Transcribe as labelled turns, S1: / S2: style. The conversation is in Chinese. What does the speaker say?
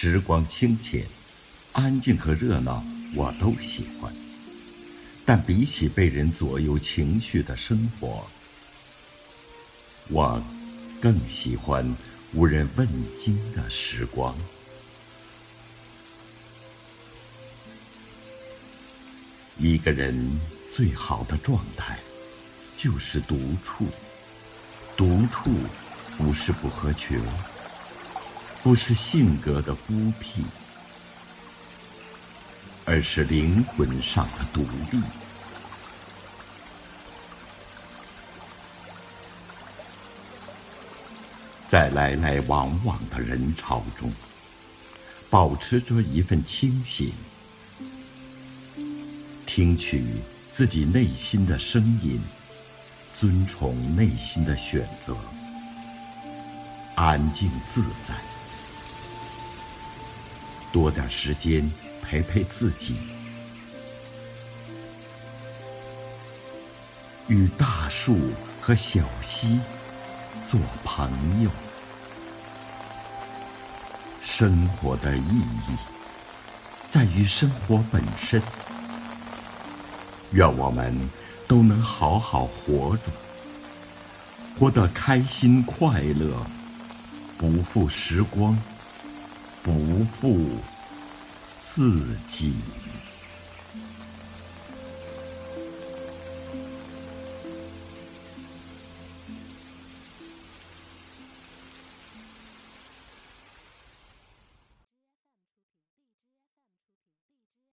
S1: 时光清浅，安静和热闹我都喜欢。但比起被人左右情绪的生活，我更喜欢无人问津的时光。一个人最好的状态，就是独处。独处不是不合群，不是性格的孤僻，而是灵魂上的独立。在来来往往的人潮中，保持着一份清醒。听取自己内心的声音，尊崇内心的选择，安静自在，多点时间陪陪自己，与大树和小溪做朋友。生活的意义在于生活本身。愿我们都能好好活着，活得开心快乐，不负时光，不负自己。